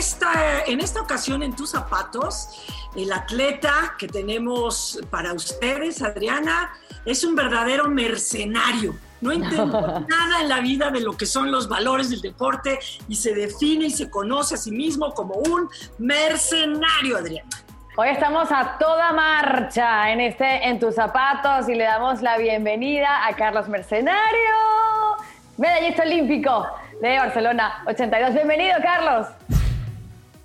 Esta, en esta ocasión en tus zapatos? El atleta que tenemos para ustedes, Adriana, es un verdadero mercenario. No entiende nada en la vida de lo que son los valores del deporte y se define y se conoce a sí mismo como un mercenario, Adriana. Hoy estamos a toda marcha en este En tus zapatos y le damos la bienvenida a Carlos Mercenario, medallista olímpico de Barcelona 82. Bienvenido, Carlos.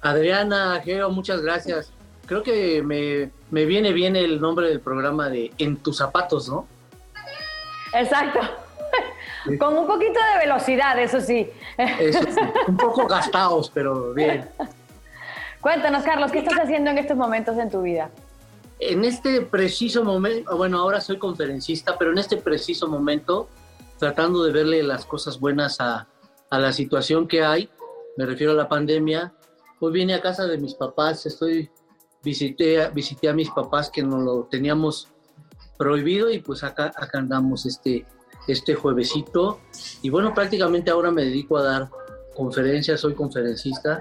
Adriana, Geo, muchas gracias. Creo que me, me viene bien el nombre del programa de En tus zapatos, ¿no? Exacto. Con un poquito de velocidad, eso sí. Eso sí, un poco gastados, pero bien. Cuéntanos, Carlos, ¿qué estás haciendo en estos momentos en tu vida? En este preciso momento, bueno, ahora soy conferencista, pero en este preciso momento, tratando de verle las cosas buenas a, a la situación que hay, me refiero a la pandemia, hoy vine a casa de mis papás, estoy, visité, visité a mis papás que nos lo teníamos prohibido y pues acá, acá andamos este, este juevesito. Y bueno, prácticamente ahora me dedico a dar conferencias, soy conferencista.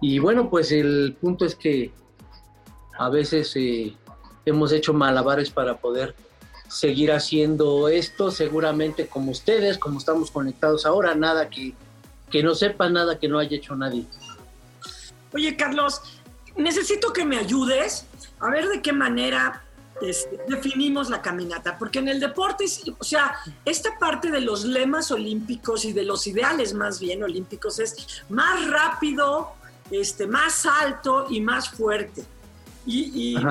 Y bueno, pues el punto es que a veces eh, hemos hecho malabares para poder seguir haciendo esto, seguramente como ustedes, como estamos conectados ahora, nada que, que no sepa, nada que no haya hecho nadie. Oye, Carlos, necesito que me ayudes a ver de qué manera este, definimos la caminata, porque en el deporte, o sea, esta parte de los lemas olímpicos y de los ideales más bien olímpicos es más rápido, este, más alto y más fuerte. Y, y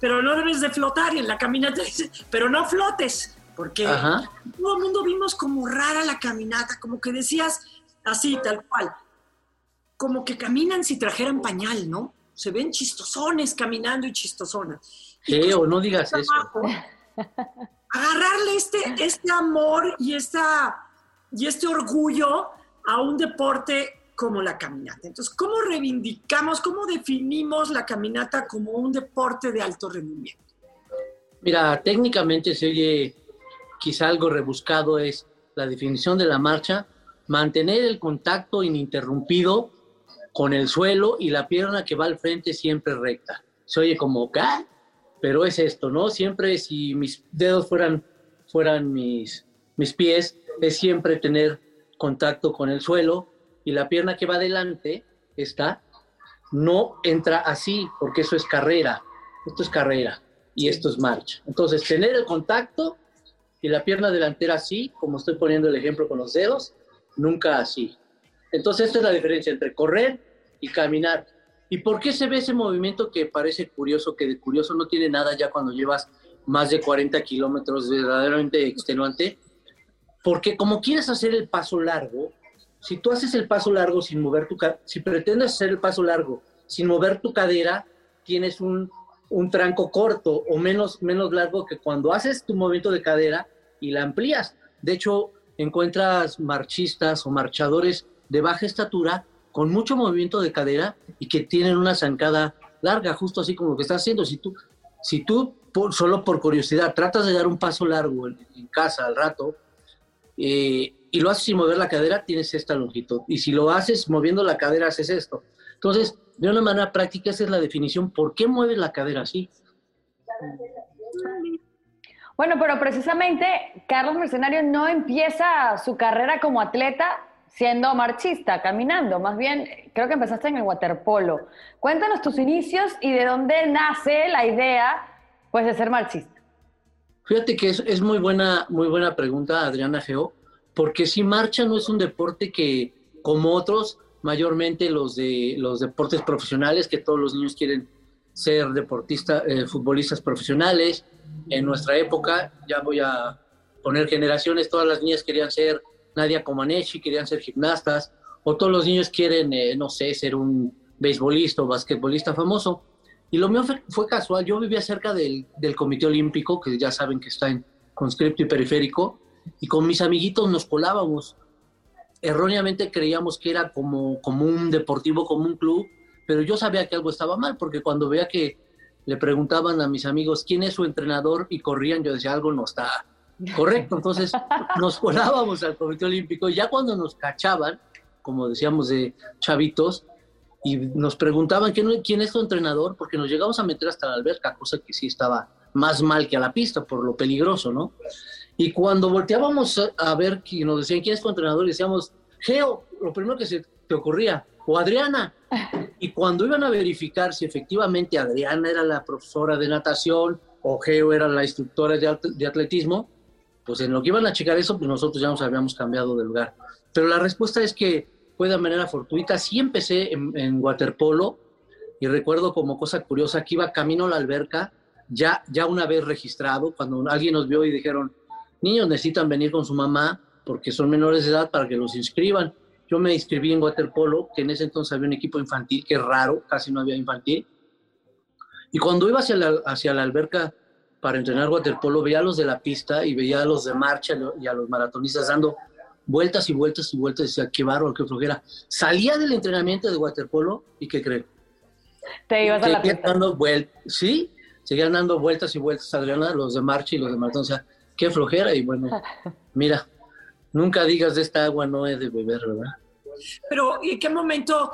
pero no debes de flotar y en la caminata pero no flotes, porque Ajá. todo el mundo vimos como rara la caminata, como que decías así, tal cual, como que caminan si trajeran pañal, ¿no? Se ven chistosones caminando y chistosonas. ¿Qué? O no digas eso. Agarrarle este, este amor y, esta, y este orgullo a un deporte como la caminata. Entonces, ¿cómo reivindicamos, cómo definimos la caminata como un deporte de alto rendimiento? Mira, técnicamente se oye quizá algo rebuscado, es la definición de la marcha, mantener el contacto ininterrumpido con el suelo y la pierna que va al frente siempre recta. Se oye como, ¿qué? Pero es esto, ¿no? Siempre si mis dedos fueran, fueran mis, mis pies, es siempre tener contacto con el suelo y la pierna que va adelante, está, no entra así, porque eso es carrera. Esto es carrera y esto es marcha. Entonces, tener el contacto y la pierna delantera así, como estoy poniendo el ejemplo con los dedos, nunca así. Entonces, esta es la diferencia entre correr y caminar. ¿Y por qué se ve ese movimiento que parece curioso, que de curioso no tiene nada ya cuando llevas más de 40 kilómetros verdaderamente extenuante? Porque como quieres hacer el paso largo, si tú haces el paso largo sin mover tu si pretendes hacer el paso largo sin mover tu cadera, tienes un, un tranco corto o menos, menos largo que cuando haces tu movimiento de cadera y la amplías. De hecho, encuentras marchistas o marchadores de baja estatura con mucho movimiento de cadera y que tienen una zancada larga, justo así como lo que estás haciendo. Si tú, si tú por, solo por curiosidad tratas de dar un paso largo en, en casa al rato, eh, y lo haces sin mover la cadera, tienes esta longitud. Y si lo haces moviendo la cadera, haces esto. Entonces, de una manera práctica, esa es la definición. ¿Por qué mueves la cadera así? Bueno, pero precisamente Carlos Mercenario no empieza su carrera como atleta siendo marchista, caminando. Más bien, creo que empezaste en el waterpolo. Cuéntanos tus inicios y de dónde nace la idea pues, de ser marchista. Fíjate que es, es muy, buena, muy buena pregunta, Adriana Geo, porque si marcha no es un deporte que, como otros, mayormente los de los deportes profesionales, que todos los niños quieren ser deportistas, eh, futbolistas profesionales. En nuestra época, ya voy a poner generaciones, todas las niñas querían ser Nadia Comaneci, querían ser gimnastas, o todos los niños quieren, eh, no sé, ser un beisbolista o basquetbolista famoso. Y lo mío fue, fue casual, yo vivía cerca del, del, Comité Olímpico, que ya saben que está en, conscripto y periférico, y con mis amiguitos nos colábamos. Erróneamente creíamos que era como, como un deportivo, como un club, pero yo sabía que algo estaba mal, porque cuando veía que le preguntaban a mis amigos quién es su entrenador y corrían, yo decía algo no está correcto. Entonces nos colábamos al Comité Olímpico y ya cuando nos cachaban, como decíamos de chavitos, y nos preguntaban ¿quién, es tu entrenador, porque nos llegamos a meter hasta la alberca, cosa que sí estaba más mal que a la pista por lo peligroso, ¿no? Y cuando volteábamos a, ver y nos decían quién es tu entrenador, decíamos, Geo, lo primero que se te ocurría, o Adriana. Y cuando iban a verificar si efectivamente Adriana era la profesora de natación o Geo era la instructora de, atletismo, pues en lo que iban a checar eso, pues nosotros ya nos habíamos cambiado de lugar. Pero la respuesta es que fue de manera fortuita. Sí empecé en, en waterpolo y recuerdo como cosa curiosa que iba camino a la alberca, ya, ya una vez registrado, cuando alguien nos vio y dijeron, niños necesitan venir con su mamá porque son menores de edad para que los inscriban. Yo me inscribí en waterpolo, que en ese entonces había un equipo infantil, que es raro, casi no había infantil. Y cuando iba hacia la, hacia la alberca para entrenar waterpolo, veía a los de la pista y veía a los de marcha y a los maratonistas dando vueltas y vueltas y vueltas. Decía, qué bárbaro, qué flojera. Salía del entrenamiento de waterpolo y ¿qué creen? Te ibas a la pista. Dando sí, seguían dando vueltas y vueltas, Adriana, los de marcha y los de maratón. O sea, qué flojera. Y bueno, mira, nunca digas de esta agua no es de beber, ¿verdad? Pero, ¿y en qué momento?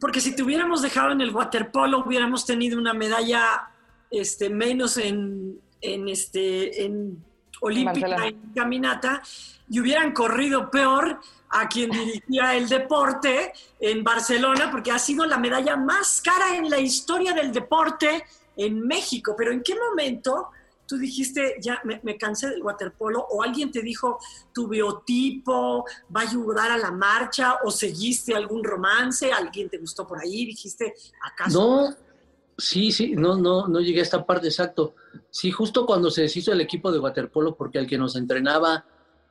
Porque si te hubiéramos dejado en el waterpolo, hubiéramos tenido una medalla este, menos en, en, este, en olímpica, en caminata, y hubieran corrido peor a quien dirigía el deporte en Barcelona, porque ha sido la medalla más cara en la historia del deporte en México. Pero ¿en qué momento tú dijiste, ya me, cansé del waterpolo, o alguien te dijo, tu biotipo va a ayudar a la marcha, o seguiste algún romance, alguien te gustó por ahí, dijiste, ¿acaso? No, sí, sí, no, no, no llegué a esta parte, exacto. Sí, justo cuando se deshizo el equipo de waterpolo, porque el que nos entrenaba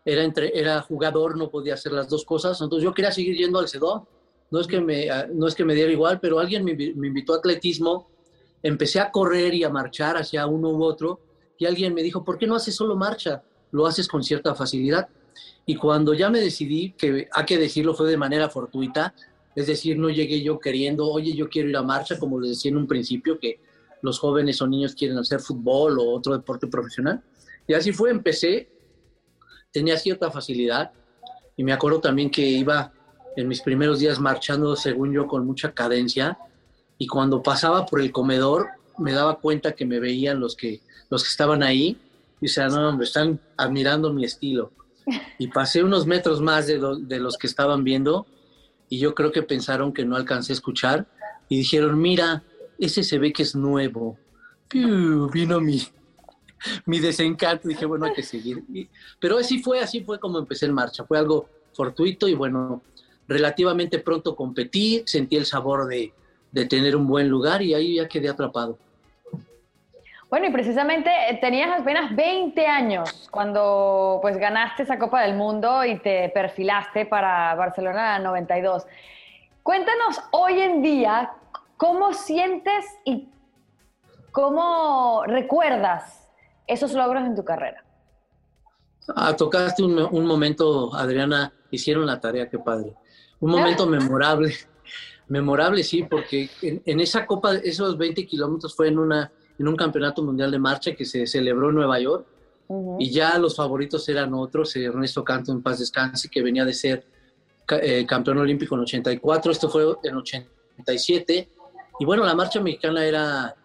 era, entre, era jugador, no podía hacer las dos cosas, entonces yo quería seguir yendo al CEDO. No es que me, no es que me diera igual, pero alguien me, me invitó a atletismo, empecé a correr y a marchar hacia uno u otro, y alguien me dijo, ¿por qué no haces solo marcha? Lo haces con cierta facilidad. Y cuando ya me decidí, que hay que decirlo, fue de manera fortuita, es decir, no llegué yo queriendo, oye, yo quiero ir a marcha, como les decía en un principio, que los jóvenes o niños quieren hacer fútbol o otro deporte profesional. Y así fue, empecé, tenía cierta facilidad y me acuerdo también que iba en mis primeros días marchando, según yo, con mucha cadencia y cuando pasaba por el comedor me daba cuenta que me veían los que los que estaban ahí, y decían, no, hombre, están admirando mi estilo. Y pasé unos metros más de, de los que estaban viendo, y yo creo que pensaron que no alcancé a escuchar, y dijeron, mira, ese se ve que es nuevo. vino mi, mi desencanto, dije, bueno, hay que seguir. pero así fue, así fue como empecé en marcha, fue algo fortuito y bueno, relativamente pronto competí, sentí el sabor de, de tener un buen lugar y ahí ya quedé atrapado. Bueno, y precisamente eh, tenías apenas 20 años cuando pues ganaste esa Copa del Mundo y te perfilaste para Barcelona 92. Cuéntanos hoy en día cómo sientes y cómo recuerdas esos logros en tu carrera. Ah, tocaste un, momento, Adriana, hicieron la tarea, qué padre. Un momento memorable, memorable sí, porque en, en esa Copa, esos 20 kilómetros fue en una en un campeonato mundial de marcha que se celebró en Nueva York. Y ya los favoritos eran otros, Ernesto Canto en paz descanse, que venía de ser eh, campeón olímpico en 84, esto fue en 87. Y bueno, la marcha mexicana era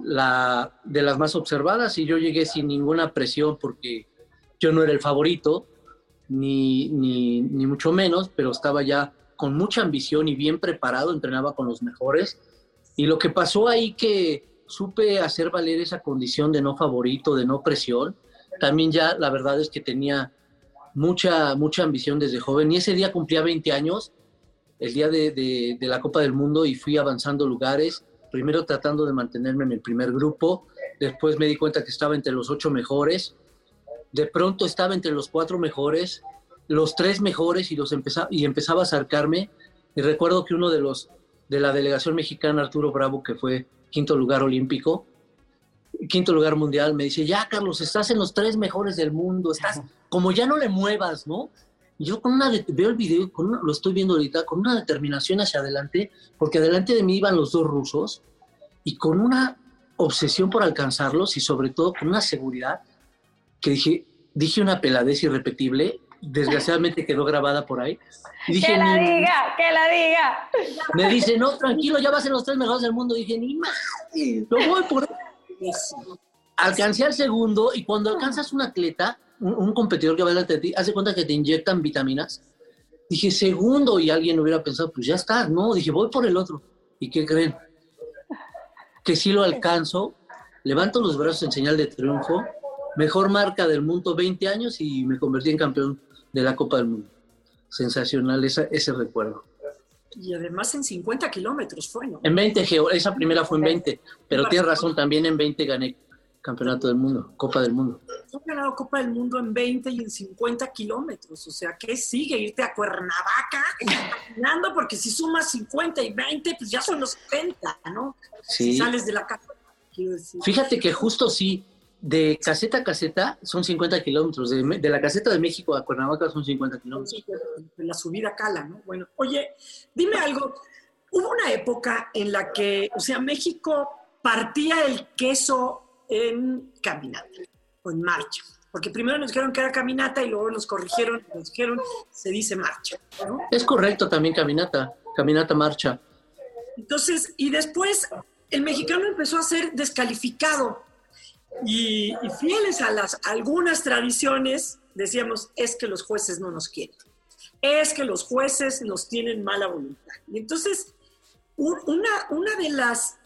la de las más observadas y yo llegué sin ninguna presión porque yo no era el favorito, ni, ni, ni mucho menos, pero estaba ya con mucha ambición y bien preparado, entrenaba con los mejores. Y lo que pasó ahí que supe hacer valer esa condición de no favorito, de no presión. También ya la verdad es que tenía mucha, mucha ambición desde joven y ese día cumplía 20 años, el día de, la Copa del Mundo y fui avanzando lugares, primero tratando de mantenerme en el primer grupo, después me di cuenta que estaba entre los ocho mejores, de pronto estaba entre los cuatro mejores, los tres mejores y, los empezaba, y empezaba a acercarme y recuerdo que uno de los de la delegación mexicana, Arturo Bravo, que fue quinto lugar olímpico, quinto lugar mundial, me dice, ya Carlos, estás en los tres mejores del mundo, estás, como ya no le muevas, ¿no? yo con una, veo el video, con lo estoy viendo ahorita, con una determinación hacia adelante, porque adelante de mí iban los dos rusos, y con una obsesión por alcanzarlos y sobre todo con una seguridad que dije, dije una peladez irrepetible, desgraciadamente quedó grabada por ahí. dije, que la diga, que la diga. Me dice, no, tranquilo, ya vas en los tres mejores del mundo. dije, ni más, lo voy por Alcancé al segundo y cuando alcanzas un atleta, un, competidor que va delante de ti, hace cuenta que te inyectan vitaminas. Dije, segundo, y alguien hubiera pensado, pues ya está, no, dije, voy por el otro. ¿Y qué creen? Que si lo alcanzo, levanto los brazos en señal de triunfo, mejor marca del mundo 20 años y me convertí en campeón de la Copa del Mundo. Sensacional ese recuerdo. Y además en 50 kilómetros fue, ¿no? En 20, esa primera fue en 20, pero tienes razón, también en 20 gané Campeonato del Mundo, Copa del Mundo. He ganado Copa del Mundo en 20 y en 50 kilómetros. O sea, ¿qué sigue? Irte a Cuernavaca caminando, porque si sumas 50 y 20, pues ya son los 70, ¿no? Sí. sales de la casa. Fíjate que justo sí, de caseta a caseta son 50 kilómetros. De, de, la caseta de México a Cuernavaca son 50 kilómetros. de la subida cala, ¿no? Bueno, oye, dime algo. Hubo una época en la que, o sea, México partía el queso en caminata o en marcha. Porque primero nos dijeron que era caminata y luego nos corrigieron, nos dijeron, se dice marcha. Es correcto también caminata, caminata marcha. Entonces, y después el mexicano empezó a ser descalificado y, fieles a las algunas tradiciones, decíamos, es que los jueces no nos quieren, es que los jueces nos tienen mala voluntad. Y entonces, una, una de las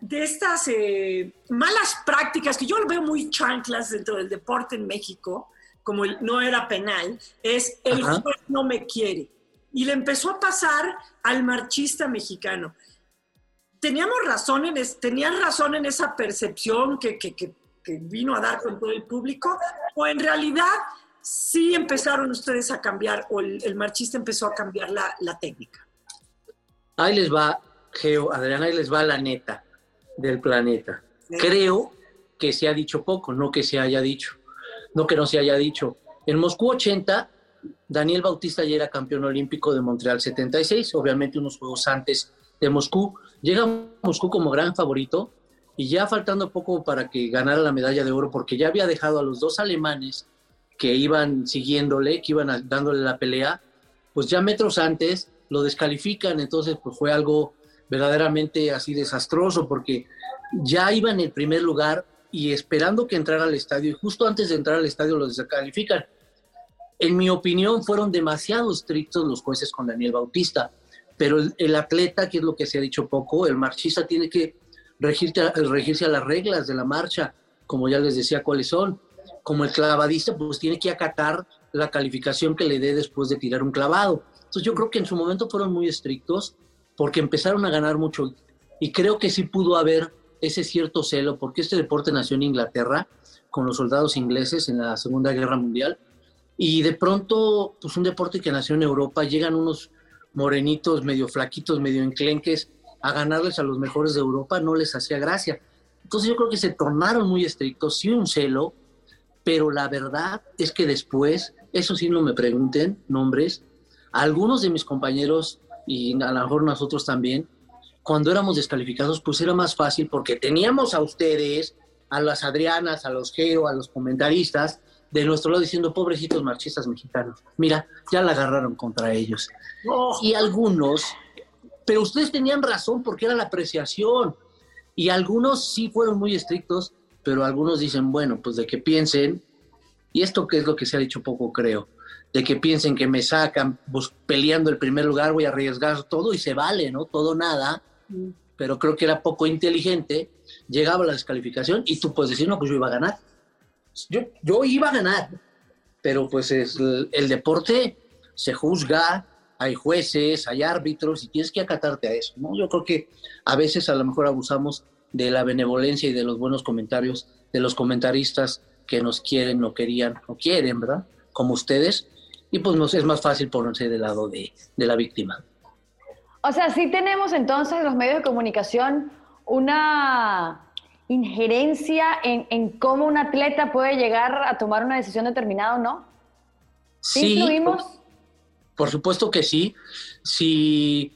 de estas eh, malas prácticas, que yo lo veo muy chanclas dentro del deporte en México, como no era penal, es el juez no me quiere. Y le empezó a pasar al marchista mexicano. Teníamos razón en, tenían razón en esa percepción que, vino a dar con todo el público, o en realidad sí empezaron ustedes a cambiar, o el, marchista empezó a cambiar la, la técnica. Ahí les va, Geo, Adriana, ahí les va la neta del planeta. Creo que se ha dicho poco, no que se haya dicho, no que no se haya dicho. En Moscú 80, Daniel Bautista ya era campeón olímpico de Montreal 76, obviamente unos juegos antes de Moscú. Llega Moscú como gran favorito y ya faltando poco para que ganara la medalla de oro, porque ya había dejado a los dos alemanes que iban siguiéndole, que iban dándole la pelea, pues ya metros antes lo descalifican, entonces pues fue algo verdaderamente así desastroso porque ya iba en el primer lugar y esperando que entrara al estadio y justo antes de entrar al estadio lo descalifican. En mi opinión fueron demasiado estrictos los jueces con Daniel Bautista, pero el, atleta, que es lo que se ha dicho poco, el marchista tiene que regirse, regirse a las reglas de la marcha, como ya les decía cuáles son. Como el clavadista, pues tiene que acatar la calificación que le dé después de tirar un clavado. Entonces yo creo que en su momento fueron muy estrictos porque empezaron a ganar mucho y creo que sí pudo haber ese cierto celo, porque este deporte nació en Inglaterra con los soldados ingleses en la Segunda Guerra Mundial y de pronto, pues un deporte que nació en Europa, llegan unos morenitos medio flaquitos, medio enclenques a ganarles a los mejores de Europa, no les hacía gracia. Entonces yo creo que se tornaron muy estrictos, sí un celo, pero la verdad es que después, eso sí no me pregunten nombres, algunos de mis compañeros y a lo mejor nosotros también, cuando éramos descalificados, pues era más fácil porque teníamos a ustedes, a las Adrianas, a los Geo, a los comentaristas, de nuestro lado diciendo, pobrecitos marchistas mexicanos, mira, ya la agarraron contra ellos. Y algunos, pero ustedes tenían razón porque era la apreciación. Y algunos sí fueron muy estrictos, pero algunos dicen, bueno, pues de que piensen, y esto que es lo que se ha dicho poco, creo, de que piensen que me sacan pues, peleando el primer lugar, voy a arriesgar todo y se vale, ¿no? Todo nada, mm. pero creo que era poco inteligente, llegaba la descalificación y tú puedes decir, no, pues yo iba a ganar. Yo, yo iba a ganar, pero pues es, el, deporte se juzga, hay jueces, hay árbitros y tienes que acatarte a eso, ¿no? Yo creo que a veces a lo mejor abusamos de la benevolencia y de los buenos comentarios de los comentaristas que nos quieren, no querían, o quieren, ¿verdad? Como ustedes, y pues nos es más fácil ponerse del lado de, la víctima. O sea, sí tenemos entonces los medios de comunicación una injerencia en, en, cómo un atleta puede llegar a tomar una decisión determinada o no? ¿Sí, Por, por, supuesto que sí. Si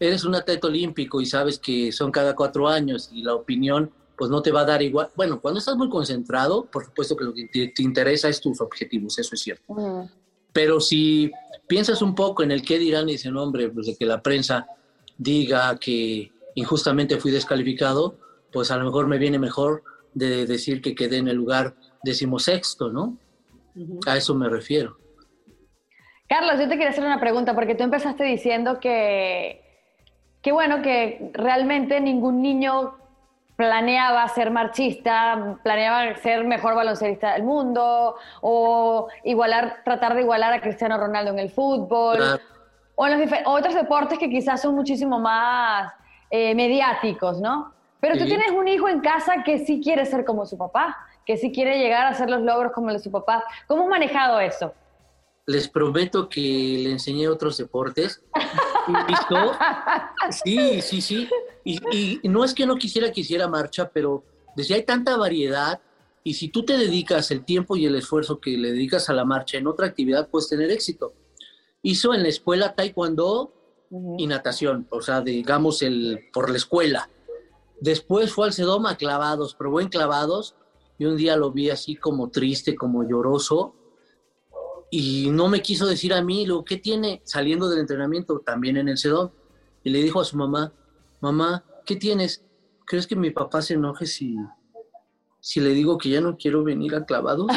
eres un atleta olímpico y sabes que son cada cuatro años y la opinión pues no te va a dar igual. Bueno, cuando estás muy concentrado, por supuesto que lo que te, interesa es tus objetivos, eso es cierto. Pero si piensas un poco en el qué dirán y dicen, hombre, pues de que la prensa diga que injustamente fui descalificado, pues a lo mejor me viene mejor de decir que quedé en el lugar decimosexto, ¿no? A eso me refiero. Carlos, yo te quería hacer una pregunta, porque tú empezaste diciendo que, que bueno, que realmente ningún niño planeaba ser marchista, planeaba ser mejor baloncerista del mundo, o igualar, tratar de igualar a Cristiano Ronaldo en el fútbol, o en los otros deportes que quizás son muchísimo más eh, mediáticos, ¿no? Pero tú tienes un hijo en casa que sí quiere ser como su papá, que sí quiere llegar a hacer los logros como de su papá. ¿Cómo has manejado eso? Les prometo que le enseñé otros deportes. Sí, sí, sí. Y, no es que no quisiera que hiciera marcha, pero desde hay tanta variedad y si tú te dedicas el tiempo y el esfuerzo que le dedicas a la marcha en otra actividad, puedes tener éxito. Hizo en la escuela taekwondo y natación, o sea, digamos, el, por la escuela. Después fue al Sedoma clavados, probó en clavados y un día lo vi así como triste, como lloroso y no me quiso decir a mí lo que tiene saliendo del entrenamiento también en el Sedom. Y le dijo a su mamá, mamá, ¿qué tienes? ¿Crees que mi papá se enoje si, si le digo que ya no quiero venir a clavados?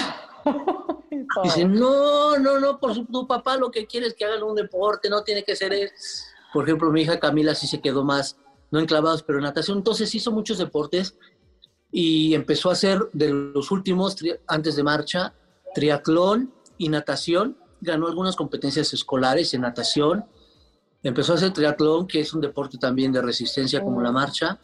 Dice, no, no, no, por su, tu papá lo que quiere es que hagan un deporte, no tiene que ser él. Por ejemplo, mi hija Camila sí se quedó más, no en clavados, pero en natación. Entonces hizo muchos deportes y empezó a hacer de los últimos, antes de marcha, triatlón y natación. Ganó algunas competencias escolares en natación Empezó a hacer triatlón, que es un deporte también de resistencia como la marcha.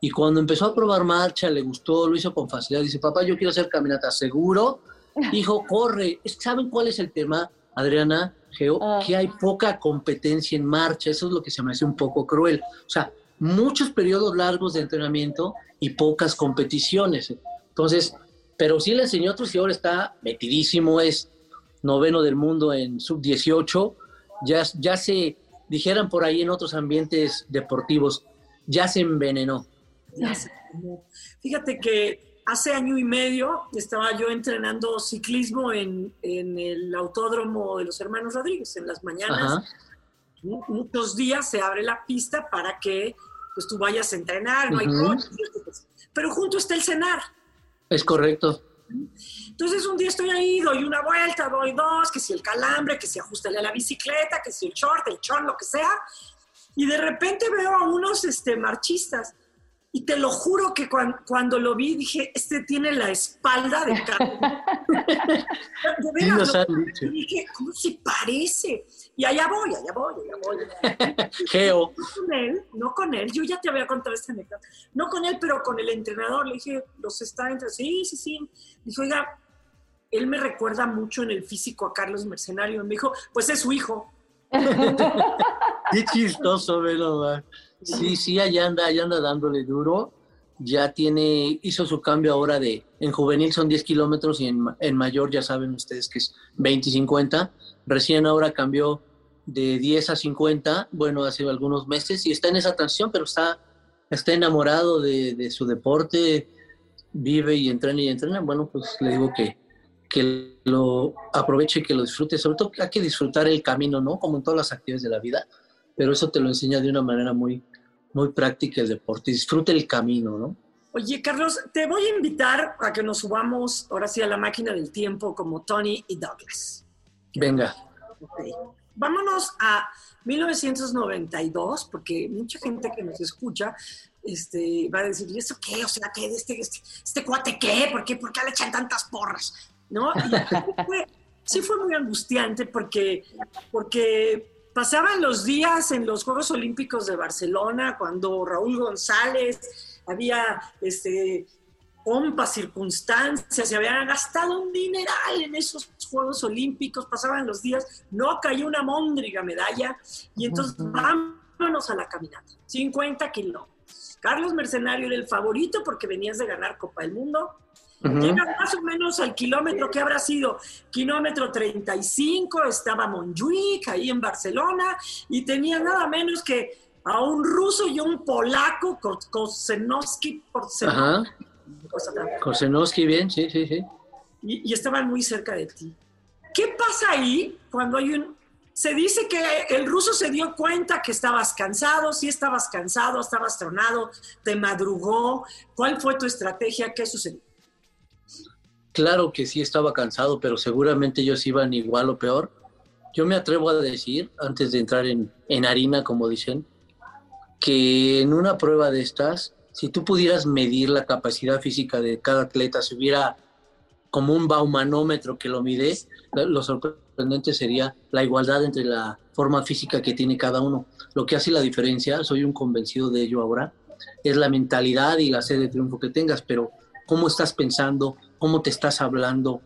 Y cuando empezó a probar marcha, le gustó, lo hizo con facilidad. Dice, papá, yo quiero hacer caminata seguro. Dijo, corre. ¿Saben cuál es el tema, Adriana? Geo? Ah. Que hay poca competencia en marcha. Eso es lo que se me hace un poco cruel. O sea, muchos periodos largos de entrenamiento y pocas competiciones. Entonces, pero sí le enseñó otros y ahora está metidísimo, es noveno del mundo en sub-18. Ya, ya se dijeran por ahí en otros ambientes deportivos, ya se envenenó. Fíjate que hace año y medio estaba yo entrenando ciclismo en, el autódromo de los hermanos Rodríguez en las mañanas. Muchos días se abre la pista para que pues, tú vayas a entrenar, no hay coches, pero junto está el cenar. Es correcto. Entonces un día estoy ahí, doy una vuelta, doy dos, que si el calambre, que si ajustale a la bicicleta, que si el short, el chon, lo que sea. Y de repente veo a unos este, marchistas. Y te lo juro que cuando, lo vi dije, este tiene la espalda de Carlos. de dije, ¿cómo se parece? Y allá voy, allá voy, allá voy. Geo. No con él, no con él, yo ya te había contado esta anécdota. No con él, pero con el entrenador. Le dije, los está entre. Sí, sí, sí. Dijo, oiga, él me recuerda mucho en el físico a Carlos Mercenario. Me dijo, pues es su hijo. Qué chistoso, ¿verdad? Sí, sí, allá anda, allá anda dándole duro. Ya tiene, hizo su cambio ahora de, en juvenil son 10 kilómetros y en, en mayor ya saben ustedes que es 20 y 50. Recién ahora cambió de 10 a 50, bueno, hace algunos meses y está en esa transición, pero está, está enamorado de, de su deporte, vive y entrena y entrena. Bueno, pues le digo que, que lo aproveche y que lo disfrute. Sobre todo hay que disfrutar el camino, ¿no? Como en todas las actividades de la vida pero eso te lo enseña de una manera muy, muy práctica el deporte. Disfrute el camino, ¿no? Oye, Carlos, te voy a invitar a que nos subamos ahora sí a la máquina del tiempo como Tony y Douglas. Venga. Vámonos a 1992, porque mucha gente que nos escucha este, va a decir, ¿y esto qué? O sea, ¿qué? ¿Este, este, este cuate qué? ¿Por qué? ¿Por qué le echan tantas porras? ¿No? sí fue muy angustiante porque, porque pasaban los días en los Juegos Olímpicos de Barcelona cuando Raúl González había este, pompas, circunstancias, se habían gastado un dineral en esos Juegos Olímpicos, pasaban los días, no cayó una móndriga medalla y entonces vámonos a la caminata, 50 kilómetros. Carlos Mercenario era el favorito porque venías de ganar Copa del Mundo. Llegas más o menos al kilómetro que habrá sido kilómetro 35, estaba Montjuic ahí en Barcelona y tenía nada menos que a un ruso y un polaco, Kosenowski, Kosenowski, bien, sí, sí, sí. Y, y estaban muy cerca de ti. ¿Qué pasa ahí cuando hay un... Se dice que el ruso se dio cuenta que estabas cansado, sí estabas cansado, estabas tronado, te madrugó. ¿Cuál fue tu estrategia? ¿Qué sucedió? Claro que sí estaba cansado, pero seguramente ellos iban igual o peor. Yo me atrevo a decir, antes de entrar en, en harina, como dicen, que en una prueba de estas, si tú pudieras medir la capacidad física de cada atleta, si hubiera como un baumanómetro que lo mide, lo sorprendente sería la igualdad entre la forma física que tiene cada uno. Lo que hace la diferencia, soy un convencido de ello ahora, es la mentalidad y la sed de triunfo que tengas, pero cómo estás pensando, cómo te estás hablando,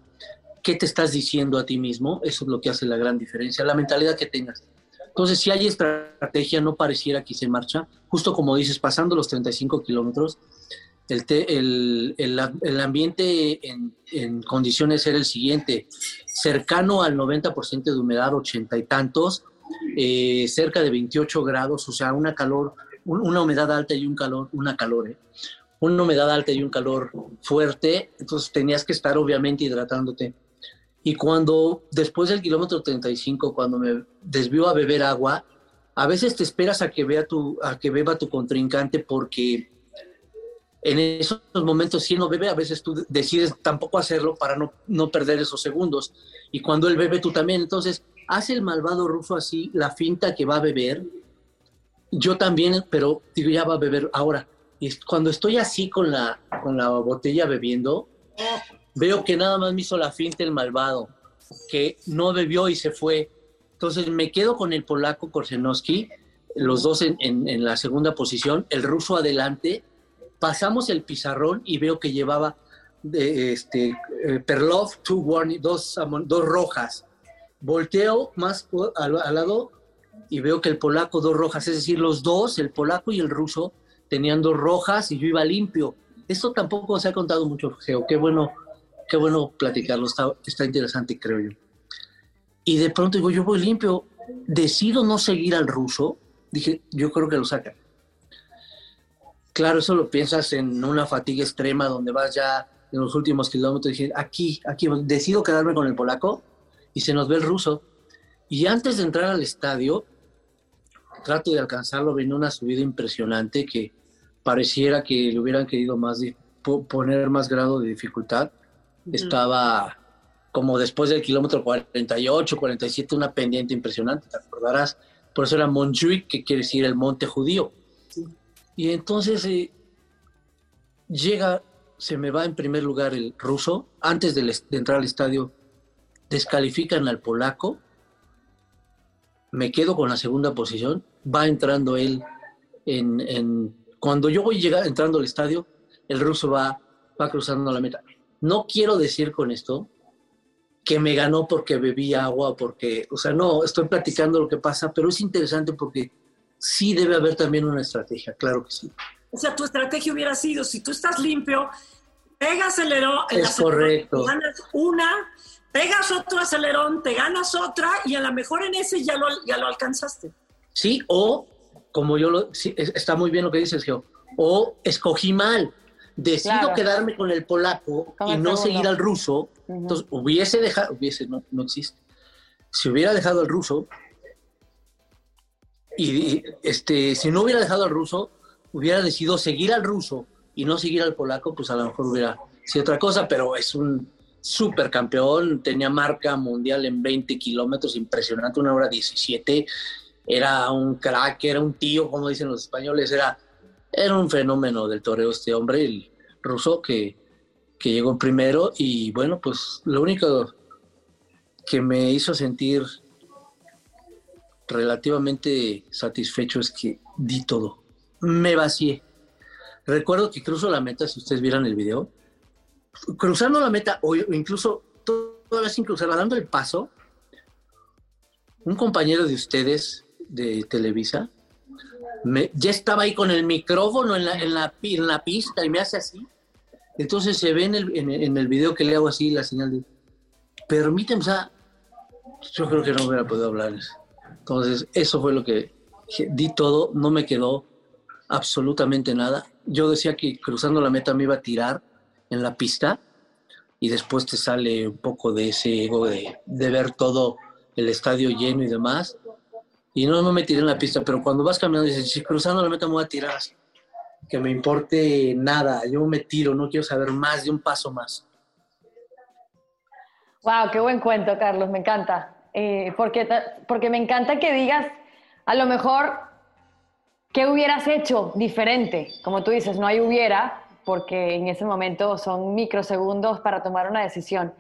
qué te estás diciendo a ti mismo, eso es lo que hace la gran diferencia, la mentalidad que tengas. Entonces, si hay estrategia, no pareciera que se marcha, justo como dices, pasando los 35 kilómetros, el, el, ambiente en, condiciones era el siguiente, cercano al 90% de humedad, ochenta y tantos, eh, cerca de 28 grados, o sea, una calor, una humedad alta y un calor, una calor, ¿eh? Una humedad alta y un calor fuerte, entonces tenías que estar obviamente hidratándote. Y cuando, después del kilómetro 35, cuando me desvío a beber agua, a veces te esperas a que, vea tu, a que beba tu contrincante porque en esos momentos, si él no bebe, a veces tú decides tampoco hacerlo para no, no perder esos segundos. Y cuando él bebe, tú también. Entonces, hace el malvado ruso así, la finta que va a beber. Yo también, pero digo, ya va a beber ahora. Y cuando estoy así con la, con la botella bebiendo, veo que nada más me hizo la finta el malvado, que no bebió y se fue. Entonces me quedo con el polaco Korsenowski, los dos en, en, la segunda posición, el ruso adelante. Pasamos el pizarrón y veo que llevaba de, este, eh, Perlov, two warning, dos, dos rojas. Volteo más al, al lado y veo que el polaco dos rojas, es decir, los dos, el polaco y el ruso, tenían dos rojas y yo iba limpio. Esto tampoco se ha contado mucho, Geo. Qué bueno, qué bueno platicarlo. Está, está interesante, creo yo. Y de pronto digo, yo voy limpio. Decido no seguir al ruso. Dije, yo creo que lo sacan. Claro, eso lo piensas en una fatiga extrema donde vas ya en los últimos kilómetros. Dije, aquí, aquí, decido quedarme con el polaco y se nos ve el ruso. Y antes de entrar al estadio, trato de alcanzarlo, viene una subida impresionante que pareciera que le hubieran querido más poner más grado de dificultad. Estaba como después del kilómetro 48, 47, una pendiente impresionante, te acordarás. Por eso era Montjuic, que quiere decir el monte judío. Y entonces eh, llega, se me va en primer lugar el ruso, antes de, de entrar al estadio, descalifican al polaco, me quedo con la segunda posición, va entrando él en, en cuando yo voy llegar, entrando al estadio, el ruso va, va cruzando la meta. No quiero decir con esto que me ganó porque bebí agua, porque, o sea, no, estoy platicando lo que pasa, pero es interesante porque sí debe haber también una estrategia, claro que sí. O sea, tu estrategia hubiera sido, si tú estás limpio, pegas acelerón, es correcto. ganas una, pegas otro acelerón, te ganas otra y a lo mejor en ese ya lo, ya lo alcanzaste. Sí, o como yo lo, está muy bien lo que dices, Geo, o escogí mal, decido quedarme con el polaco y no seguir al ruso, entonces hubiese dejado, hubiese, no, no existe, si hubiera dejado al ruso, y este, si no hubiera dejado al ruso, hubiera decidido seguir al ruso y no seguir al polaco, pues a lo mejor hubiera sido otra cosa, pero es un supercampeón, tenía marca mundial en 20 kilómetros, impresionante, una hora 17, era un crack, era un tío, como dicen los españoles, era, era un fenómeno del toreo este hombre, el ruso que, que llegó primero y bueno, pues lo único que me hizo sentir relativamente satisfecho es que di todo, me vacié. Recuerdo que cruzo la meta, si ustedes vieran el video, cruzando la meta o incluso todavía sin cruzarla, dando el paso, un compañero de ustedes de Televisa, me, ya estaba ahí con el micrófono en la, en la, en la pista y me hace así. Entonces se ve en el, en, el video que le hago así la señal de, permíteme, o sea, yo creo que no hubiera podido hablar. Entonces, eso fue lo que di todo, no me quedó absolutamente nada. Yo decía que cruzando la meta me iba a tirar en la pista y después te sale un poco de ese ego de, de ver todo el estadio lleno y demás. Y no, me tiré en la pista, pero cuando vas caminando dices, si cruzando la meta me voy a tirar, que me importe nada, yo me tiro, no quiero saber más de un paso más. Wow, qué buen cuento, Carlos, me encanta. Eh, porque, porque me encanta que digas, a lo mejor, ¿qué hubieras hecho diferente? Como tú dices, no hay hubiera, porque en ese momento son microsegundos para tomar una decisión.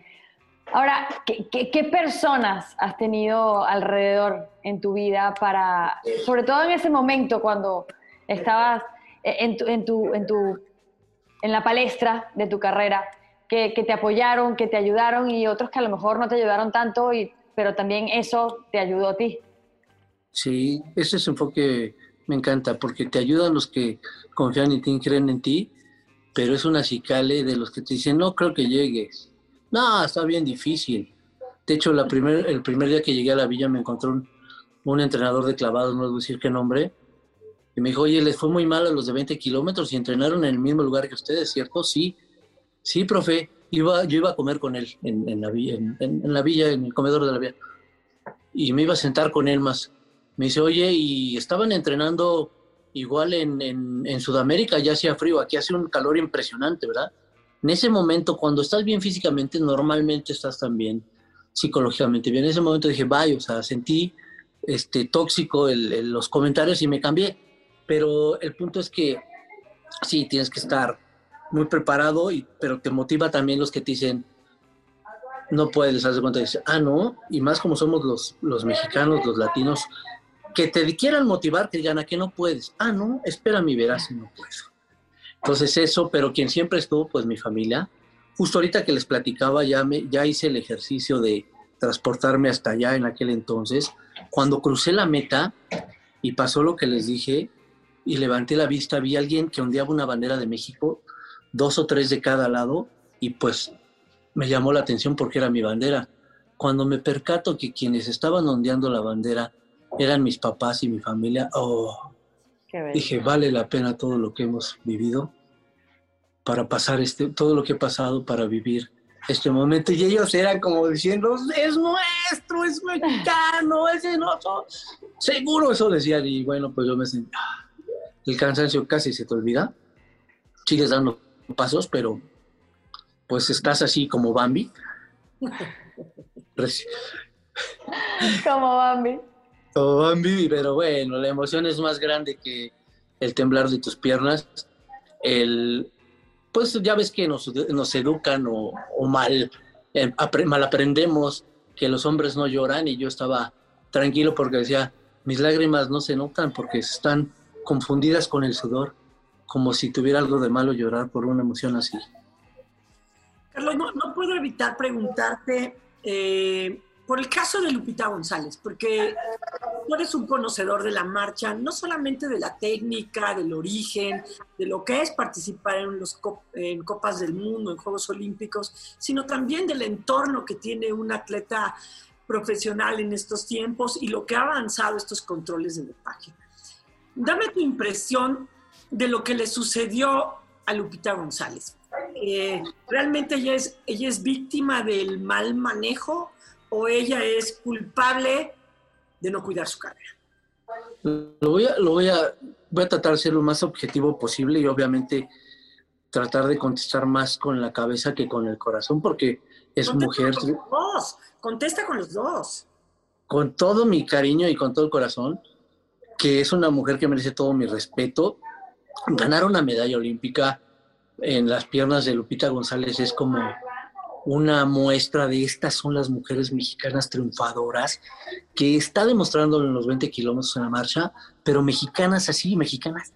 Ahora, ¿qué, personas has tenido alrededor en tu vida para, sobre todo en ese momento cuando estabas en, tu, en, tu, en, tu, en la palestra de tu carrera, que, te apoyaron, que te ayudaron y otros que a lo mejor no te ayudaron tanto, y, pero también eso te ayudó a ti? Sí, ese enfoque me encanta porque te ayudan los que confían en ti, creen en ti, pero es una cicale de los que te dicen, no creo que llegues no, está bien difícil. De hecho, la primer, el primer día que llegué a la villa me encontró un, entrenador de clavados, no voy a decir qué nombre, y me dijo, oye, les fue muy mal a los de 20 kilómetros y entrenaron en el mismo lugar que ustedes, ¿cierto? Sí, sí, profe. Iba, yo iba a comer con él en, la, villa, en, la villa, en el comedor de la villa. Y me iba a sentar con él más. Me dice, oye, y estaban entrenando igual en, en Sudamérica, ya hacía frío, aquí hace un calor impresionante, ¿verdad? En ese momento, cuando estás bien físicamente, normalmente estás también psicológicamente bien. En ese momento dije, vaya, o sea, sentí este, tóxico los comentarios y me cambié. Pero el punto es que sí, tienes que estar muy preparado, y, pero te motiva también los que te dicen, no puedes, hacer cuenta, dice, ah, no, y más como somos los, los mexicanos, los latinos, que te quieran motivar, que digan, ¿a qué no puedes? Ah, no, espérame y verás si no puedo. Entonces eso, pero quien siempre estuvo, pues mi familia. Justo ahorita que les platicaba, ya, me, ya hice el ejercicio de transportarme hasta allá en aquel entonces. Cuando crucé la meta y pasó lo que les dije y levanté la vista, vi a alguien que ondeaba una bandera de México, dos o tres de cada lado, y pues me llamó la atención porque era mi bandera. Cuando me percato que quienes estaban ondeando la bandera eran mis papás y mi familia, oh, Dije, vale la pena todo lo que hemos vivido para pasar este, todo lo que he pasado para vivir este momento. Y ellos eran como diciendo, es nuestro, es mexicano, es nosotros. Seguro eso decían. Y bueno, pues yo me sentí, ah, el cansancio casi se te olvida. Sigues dando pasos, pero pues estás así como Bambi. como Bambi. Todo pero bueno, la emoción es más grande que el temblar de tus piernas. El, pues ya ves que nos, educan o, mal, eh, mal aprendemos que los hombres no lloran y yo estaba tranquilo porque decía, mis lágrimas no se notan porque están confundidas con el sudor, como si tuviera algo de malo llorar por una emoción así. Carlos, no, puedo evitar preguntarte eh, por el caso de Lupita González, porque tú eres un conocedor de la marcha, no solamente de la técnica, del origen, de lo que es participar en, los en Copas del Mundo, en Juegos Olímpicos, sino también del entorno que tiene un atleta profesional en estos tiempos y lo que ha avanzado estos controles de dopaje. Dame tu impresión de lo que le sucedió a Lupita González. Eh, ¿Realmente ella es, ella es víctima del mal manejo o ella es culpable de no cuidar su carrera? Lo voy a, lo voy a, voy a tratar de ser lo más objetivo posible y obviamente tratar de contestar más con la cabeza que con el corazón, porque es mujer. Con los dos. Contesta con los dos. Con todo mi cariño y con todo el corazón, que es una mujer que merece todo mi respeto. Ganar una medalla olímpica en las piernas de Lupita González es como una muestra de estas son las mujeres mexicanas triunfadoras que está demostrando en los 20 kilómetros en la marcha, pero mexicanas así, mexicanas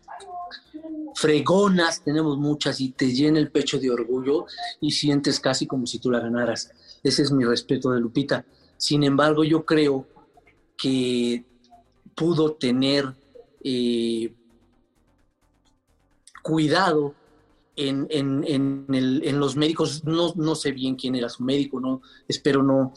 fregonas, tenemos muchas y te llena el pecho de orgullo y sientes casi como si tú la ganaras. Ese es mi respeto de Lupita. Sin embargo, yo creo que pudo tener eh, cuidado en, en, los médicos. No, no sé bien quién era su médico, no, espero no,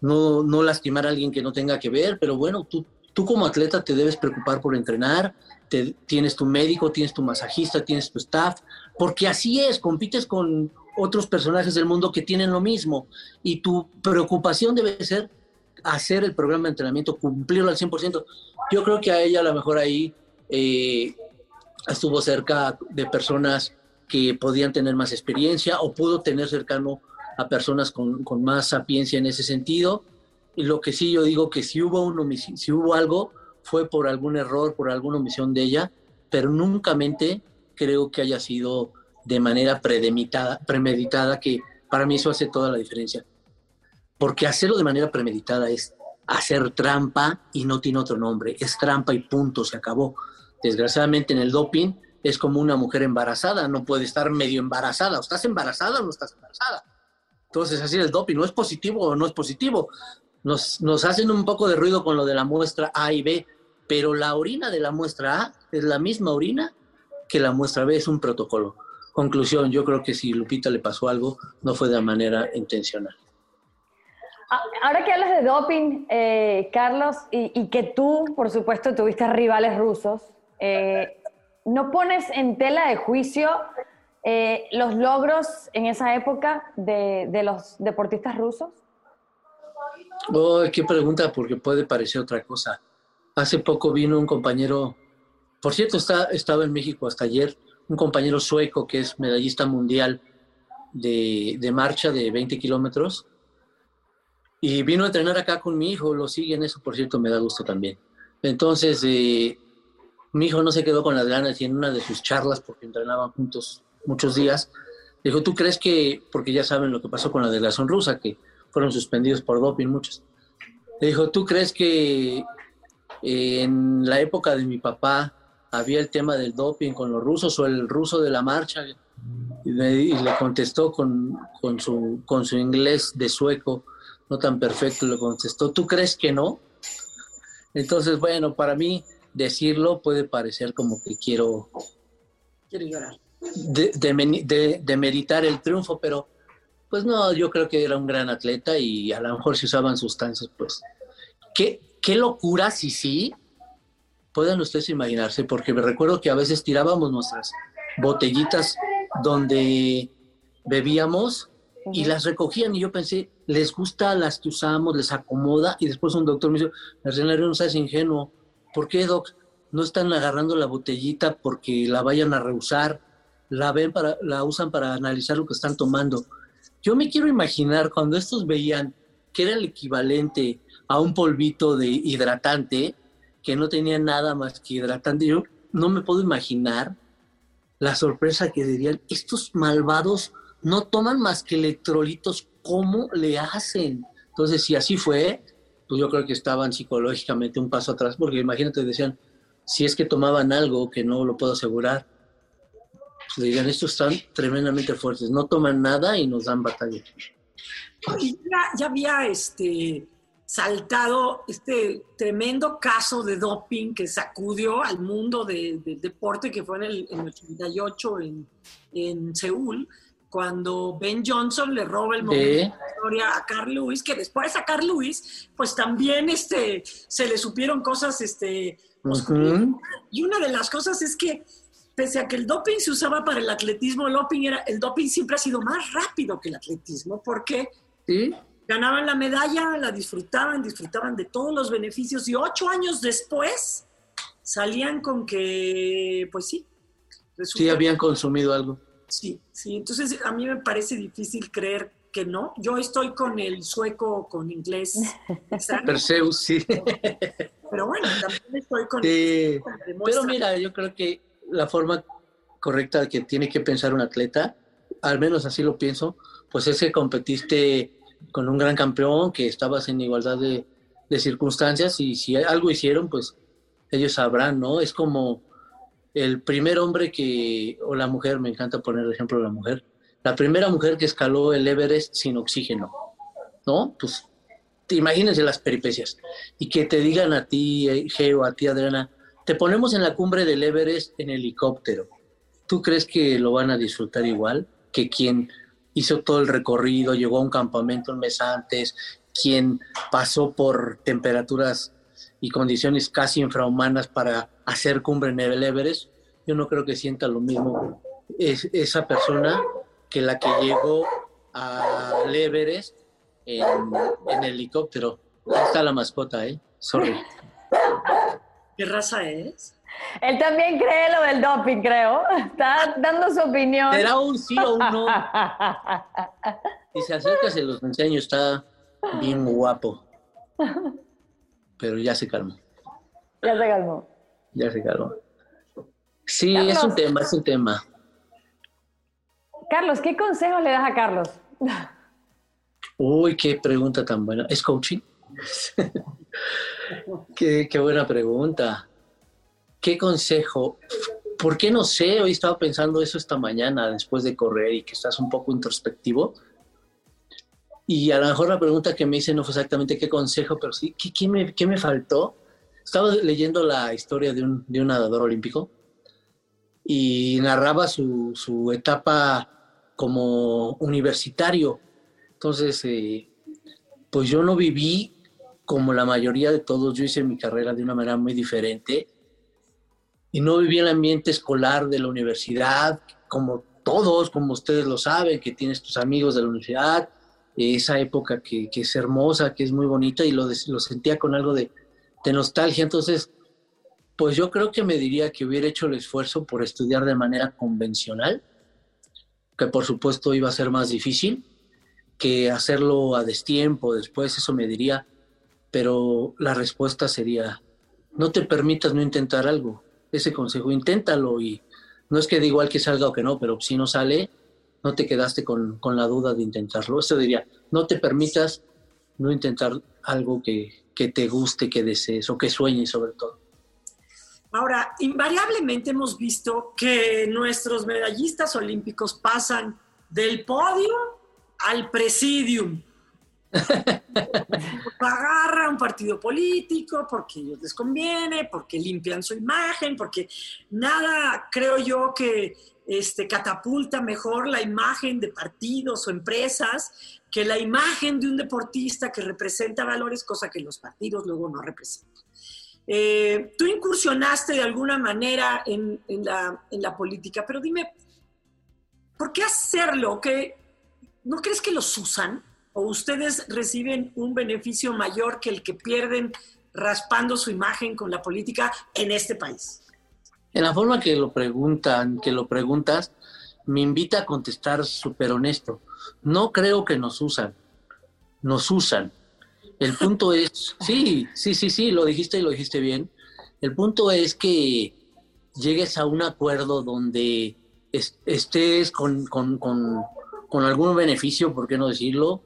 no, no lastimar a alguien que no tenga que ver, pero bueno, tú, tú como atleta te debes preocupar por entrenar, te, tienes tu médico, tienes tu masajista, tienes tu staff, porque así es, compites con otros personajes del mundo que tienen lo mismo y tu preocupación debe ser hacer el programa de entrenamiento, cumplirlo al 100%. Yo creo que a ella a lo mejor ahí eh, estuvo cerca de personas que podían tener más experiencia o pudo tener cercano a personas con, más sapiencia en ese sentido. Y lo que sí yo digo que si hubo, un si hubo algo fue por algún error, por alguna omisión de ella, pero nunca mente creo que haya sido de manera premeditada, premeditada, que para mí eso hace toda la diferencia. Porque hacerlo de manera premeditada es hacer trampa y no tiene otro nombre. Es trampa y punto, se acabó. Desgraciadamente en el doping es como una mujer embarazada, no puede estar medio embarazada. O estás embarazada o no estás embarazada. Entonces, así el doping, no es positivo o no es positivo. Nos, hacen un poco de ruido con lo de la muestra A y B, pero la orina de la muestra A es la misma orina que la muestra B, es un protocolo. Conclusión, yo creo que si Lupita le pasó algo, no fue de manera intencional. Ah, ahora que hablas de doping, eh, Carlos, y, que tú, por supuesto, tuviste rivales rusos, eh, ¿no pones en tela de juicio eh, los logros en esa época de, los deportistas rusos? Oh, qué pregunta, porque puede parecer otra cosa. Hace poco vino un compañero, por cierto, está, estaba en México hasta ayer, un compañero sueco que es medallista mundial de, de marcha de 20 kilómetros y vino a entrenar acá con mi hijo, lo sigue en eso, por cierto, me da gusto también. Entonces, eh, mi hijo no se quedó con las ganas y en una de sus charlas, porque entrenaban juntos muchos días, dijo, ¿tú crees que, porque ya saben lo que pasó con la delegación rusa, que fueron suspendidos por doping muchos, le dijo, ¿tú crees que eh, en la época de mi papá había el tema del doping con los rusos o el ruso de la marcha? Y, le contestó con, con, su, con su inglés de sueco, no tan perfecto, le contestó, ¿tú crees que no? Entonces, bueno, para mí decirlo puede parecer como que quiero... Quiero llorar. De, de, de, meritar el triunfo, pero pues no, yo creo que era un gran atleta y a lo mejor si usaban sustancias, pues. Qué, qué locura si sí, pueden ustedes imaginarse, porque me recuerdo que a veces tirábamos nuestras botellitas donde bebíamos y las recogían y yo pensé, les gusta las que usamos, les acomoda y después un doctor me dijo, Mercenario no seas ingenuo, ¿por qué doc? No están agarrando la botellita porque la vayan a rehusar, la ven para, la usan para analizar lo que están tomando. Yo me quiero imaginar cuando estos veían que era el equivalente a un polvito de hidratante, que no tenía nada más que hidratante, yo no me puedo imaginar la sorpresa que dirían, estos malvados no toman más que electrolitos, ¿cómo le hacen? Entonces, si así fue, pues yo creo que estaban psicológicamente un paso atrás, porque imagínate, decían, si es que tomaban algo que no lo puedo asegurar, pues dirían, estos están tremendamente fuertes, no toman nada y nos dan batalla. Ya, ya había este, saltado este tremendo caso de doping que sacudió al mundo del de deporte que fue en el, en 88 en, en Seúl, cuando Ben Johnson le roba el momento de la historia a Carl Lewis, que después a Carl Lewis, pues también este, se le supieron cosas, este, y una de las cosas es que pese a que el doping se usaba para el atletismo, el doping, era, el doping siempre ha sido más rápido que el atletismo, porque ganaban la medalla, la disfrutaban, disfrutaban de todos los beneficios, y ocho años después salían con que, pues sí. Sí, habían consumido algo. Sí, sí, entonces a mí me parece difícil creer que no. Yo estoy con el sueco, con inglés. Perseus, sí. Pero bueno, también estoy con... Sí. Pero mira, yo creo que la forma correcta que tiene que pensar un atleta, al menos así lo pienso, pues es que competiste con un gran campeón, que estabas en igualdad de, de circunstancias y si algo hicieron, pues ellos sabrán, ¿no? Es como el primer hombre que, o la mujer, me encanta poner el ejemplo de la mujer, la primera mujer que escaló el Everest sin oxígeno, ¿no? Pues imagínense las peripecias. Y que te digan a ti, Geo, a ti, Adriana, te ponemos en la cumbre del Everest en helicóptero. ¿Tú crees que lo van a disfrutar igual que quien hizo todo el recorrido, llegó a un campamento un mes antes, quien pasó por temperaturas y condiciones casi infrahumanas para hacer cumbre en el Everest? Yo no creo que sienta lo mismo es, esa persona que la que llegó al Everest en, en helicóptero. Ahí está la mascota, ¿eh? Sorry. ¿Qué raza es? Él también cree lo del doping, creo. Está dando su opinión. Será un sí o un no. Si se acerca, se los enseño. Está bien guapo. Pero ya se calmó. Ya se calmó. Ya se calmó. Sí, es un tema, es un tema. Carlos, ¿qué consejos le das a Carlos? Uy, qué pregunta tan buena. ¿Es coaching? qué, buena pregunta. ¿Qué consejo? ¿Por qué no sé? Hoy estaba pensando eso esta mañana después de correr y que estás un poco introspectivo. Y a lo mejor la pregunta que me hice no fue exactamente qué consejo, pero sí, ¿qué, me, qué me, faltó? Estaba leyendo la historia de un, de un nadador olímpico y narraba su, su etapa como universitario. Entonces, eh, pues yo no viví como la mayoría de todos, yo hice mi carrera de una manera muy diferente y no viví el ambiente escolar de la universidad, como todos, como ustedes lo saben, que tienes tus amigos de la universidad, esa época que, es hermosa, que es muy bonita y lo, sentía con algo de, de nostalgia. Entonces, pues yo creo que me diría que hubiera hecho el esfuerzo por estudiar de manera convencional que por supuesto iba a ser más difícil que hacerlo a destiempo, después eso me diría, pero la respuesta sería, no te permitas no intentar algo, ese consejo, inténtalo y no es que de igual que salga o que no, pero si no sale, no te quedaste con, con la duda de intentarlo. Eso diría, no te permitas no intentar algo que, que te guste, que desees o que sueñes sobre todo. Ahora, invariablemente hemos visto que nuestros medallistas olímpicos pasan del podio al presidium. agarra un partido político porque a ellos les conviene, porque limpian su imagen, porque nada creo yo que este, catapulta mejor la imagen de partidos o empresas que la imagen de un deportista que representa valores, cosa que los partidos luego no representan. Eh, tú incursionaste de alguna manera en, la, política, pero dime, ¿por qué hacerlo? ¿No crees que los usan? ¿O ustedes reciben un beneficio mayor que el que pierden raspando su imagen con la política en este país? En la forma que lo preguntan, que lo preguntas, me invita a contestar súper honesto. No creo que nos usan, nos usan. El punto es, sí, sí, sí, sí, lo dijiste y lo dijiste bien. El punto es que llegues a un acuerdo donde estés con, algún beneficio, por qué no decirlo,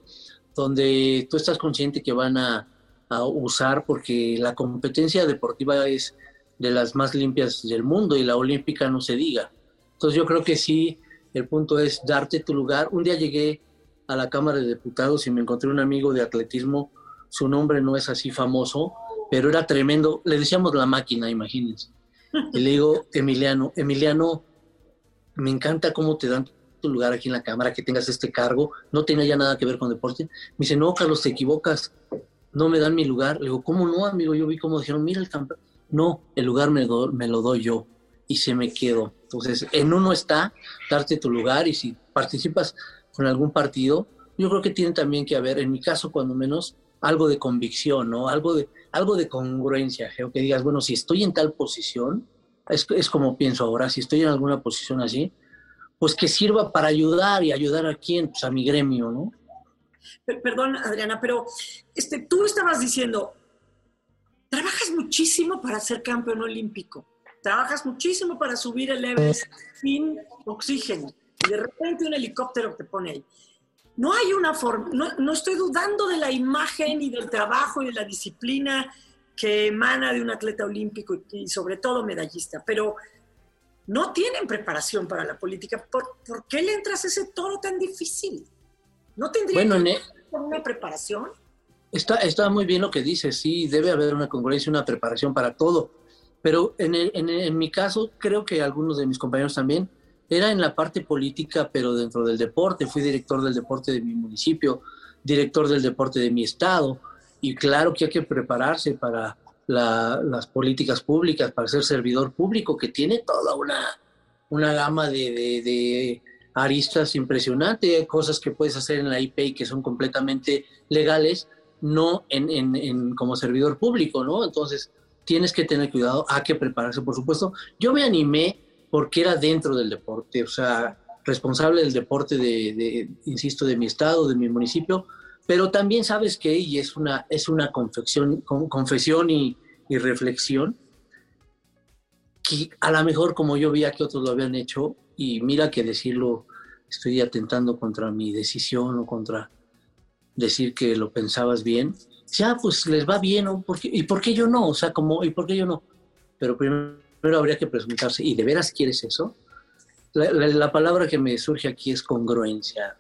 donde tú estás consciente que van a, a usar, porque la competencia deportiva es de las más limpias del mundo y la olímpica no se diga. Entonces yo creo que sí, el punto es darte tu lugar. Un día llegué a la Cámara de Diputados y me encontré un amigo de atletismo su nombre no es así famoso, pero era tremendo, le decíamos la máquina, imagínense. Y le digo, Emiliano, Emiliano, me encanta cómo te dan tu lugar aquí en la cámara, que tengas este cargo, no tiene ya nada que ver con deporte. Me dice, no, Carlos, te equivocas, no me dan mi lugar. Le digo, ¿cómo no, amigo? Yo vi cómo dijeron, mira el campeón. No, el lugar me, me lo doy yo y se me quedo. Entonces, en uno está darte tu lugar y si participas con algún partido, yo creo que tiene también que haber, en mi caso, cuando menos, algo de convicción, ¿no? Algo de, algo de congruencia, que digas, bueno, si estoy en tal posición, es, es como pienso ahora, si estoy en alguna posición así, pues que sirva para ayudar y ayudar a quién, pues a mi gremio, ¿no? Perdón, Adriana, pero este, tú estabas diciendo, trabajas muchísimo para ser campeón olímpico, trabajas muchísimo para subir el Everest sin oxígeno, y de repente un helicóptero te pone ahí no hay una forma, no, estoy dudando de la imagen y del trabajo y de la disciplina que emana de un atleta olímpico y, sobre todo medallista, pero no tienen preparación para la política. ¿Por, qué le entras a ese toro tan difícil? ¿No tendría bueno, que una preparación? Está, está muy bien lo que dices, sí, debe haber una congruencia, una preparación para todo. Pero en, en, mi caso, creo que algunos de mis compañeros también, era en la parte política, pero dentro del deporte. Fui director del deporte de mi municipio, director del deporte de mi estado, y claro que hay que prepararse para las políticas públicas, para ser servidor público, que tiene toda una, una gama de, de, aristas impresionante, cosas que puedes hacer en la IP y que son completamente legales, no en, en, como servidor público, ¿no? Entonces, tienes que tener cuidado, hay que prepararse, por supuesto. Yo me animé porque era dentro del deporte, o sea, responsable del deporte de, insisto, de mi estado, de mi municipio, pero también sabes que, y es una, es una confesión, confesión y, y reflexión, que a lo mejor como yo veía que otros lo habían hecho, y mira que decirlo, estoy atentando contra mi decisión o contra decir que lo pensabas bien, ya pues les va bien, ¿no? ¿y por qué yo no? O sea, ¿y por qué yo no? Pero primero, habría que preguntarse, ¿y de veras quieres eso? La, palabra que me surge aquí es congruencia.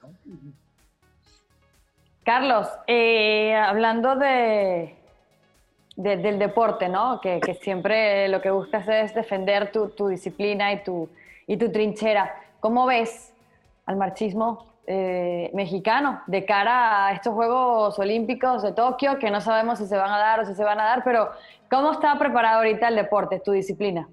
Carlos, eh, hablando de, del deporte, ¿no? Que, siempre lo que buscas es defender tu, disciplina y tu, y tu trinchera. ¿Cómo ves al marchismo eh, mexicano de cara a estos Juegos Olímpicos de Tokio, que no sabemos si se van a dar o si se van a dar, pero ¿cómo está preparado ahorita el deporte, tu disciplina?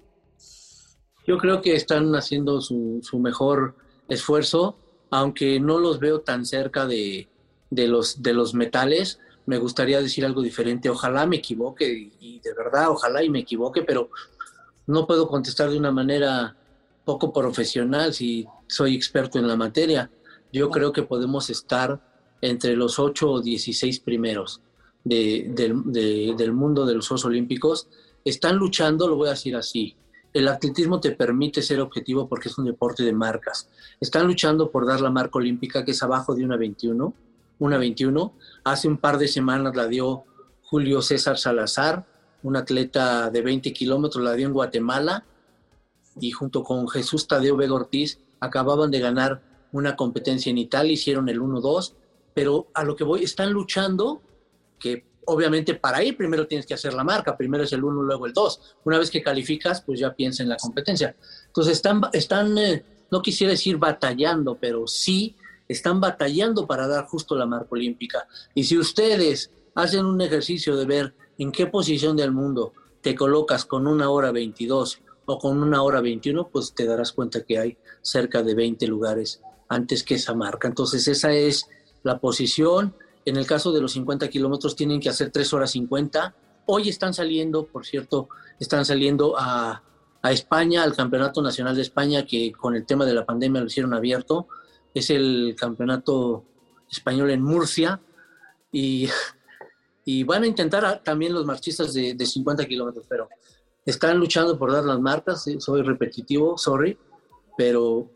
Yo creo que están haciendo su, su mejor esfuerzo, aunque no los veo tan cerca de, de, los, de los metales me gustaría decir algo diferente. Ojalá me equivoque y de verdad, ojalá y me equivoque, pero no puedo contestar de una manera poco profesional si soy experto en la materia. Yo creo que podemos estar entre los 8 o 16 primeros del mundo de los Juegos Olímpicos. Están luchando, lo voy a decir así. El atletismo te permite ser objetivo porque es un deporte de marcas. Están luchando por dar la marca olímpica que es abajo de una 21 una 21. Hace un par de semanas la dio Julio César Salazar, un atleta de 20 kilómetros, la dio en Guatemala y junto con Jesús Tadeo Vega Ortiz acababan de ganar una competencia en Italia, hicieron el 1-2, pero a lo que voy, están luchando, que obviamente para ir primero tienes que hacer la marca, primero es el 1, luego el 2. Una vez que calificas, pues ya piensa en la competencia. Entonces están, están eh, no quisiera decir batallando, pero sí están batallando para dar justo la marca olímpica. Y si ustedes hacen un ejercicio de ver en qué posición del mundo te colocas con una hora 22 o con una hora 21, pues te darás cuenta que hay cerca de 20 lugares antes que esa marca. Entonces esa es la posición. En el caso de los 50 kilómetros tienen que hacer 3 horas 50. Hoy están saliendo, por cierto, están saliendo a, a España, al Campeonato Nacional de España, que con el tema de la pandemia lo hicieron abierto es el campeonato español en Murcia y, y van a intentar también los marchistas de, 50 kilómetros, pero están luchando por dar las marcas, soy repetitivo, sorry, pero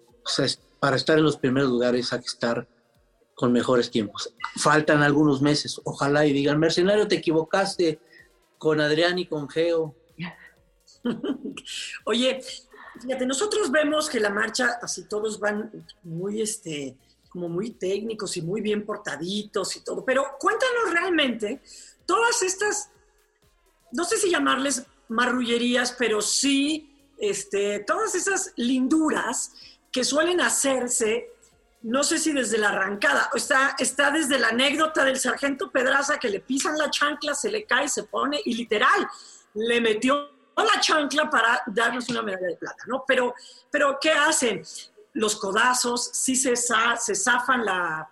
para estar en los primeros lugares hay que estar con mejores tiempos. Faltan algunos meses, ojalá y digan, mercenario, te equivocaste con Adrián y con Geo. Oye, Fíjate, nosotros vemos que la marcha, así todos van muy, este, como muy técnicos y muy bien portaditos y todo, pero cuéntanos realmente todas estas, no sé si llamarles marrullerías, pero sí, este, todas esas linduras que suelen hacerse, no sé si desde la arrancada, está, está desde la anécdota del sargento Pedraza que le pisan la chancla, se le cae, se pone y literal, le metió la chancla para darnos una medalla de plata, ¿no? Pero, pero ¿qué hacen? Los codazos, sí se, se zafan la,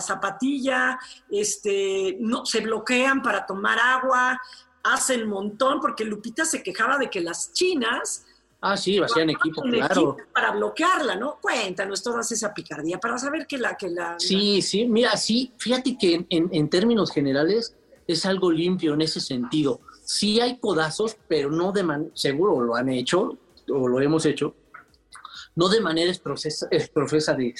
zapatilla, este, no, se bloquean para tomar agua, hacen montón, porque Lupita se quejaba de que las chinas... Ah, sí, hacían equipo, claro. para bloquearla, ¿no? Cuéntanos toda esa picardía, para saber que la... Que la sí, sí, mira, sí, fíjate que en, en términos generales es algo limpio en ese sentido sí hay codazos, pero no de manera, seguro lo han hecho o lo hemos hecho, no de manera profesa de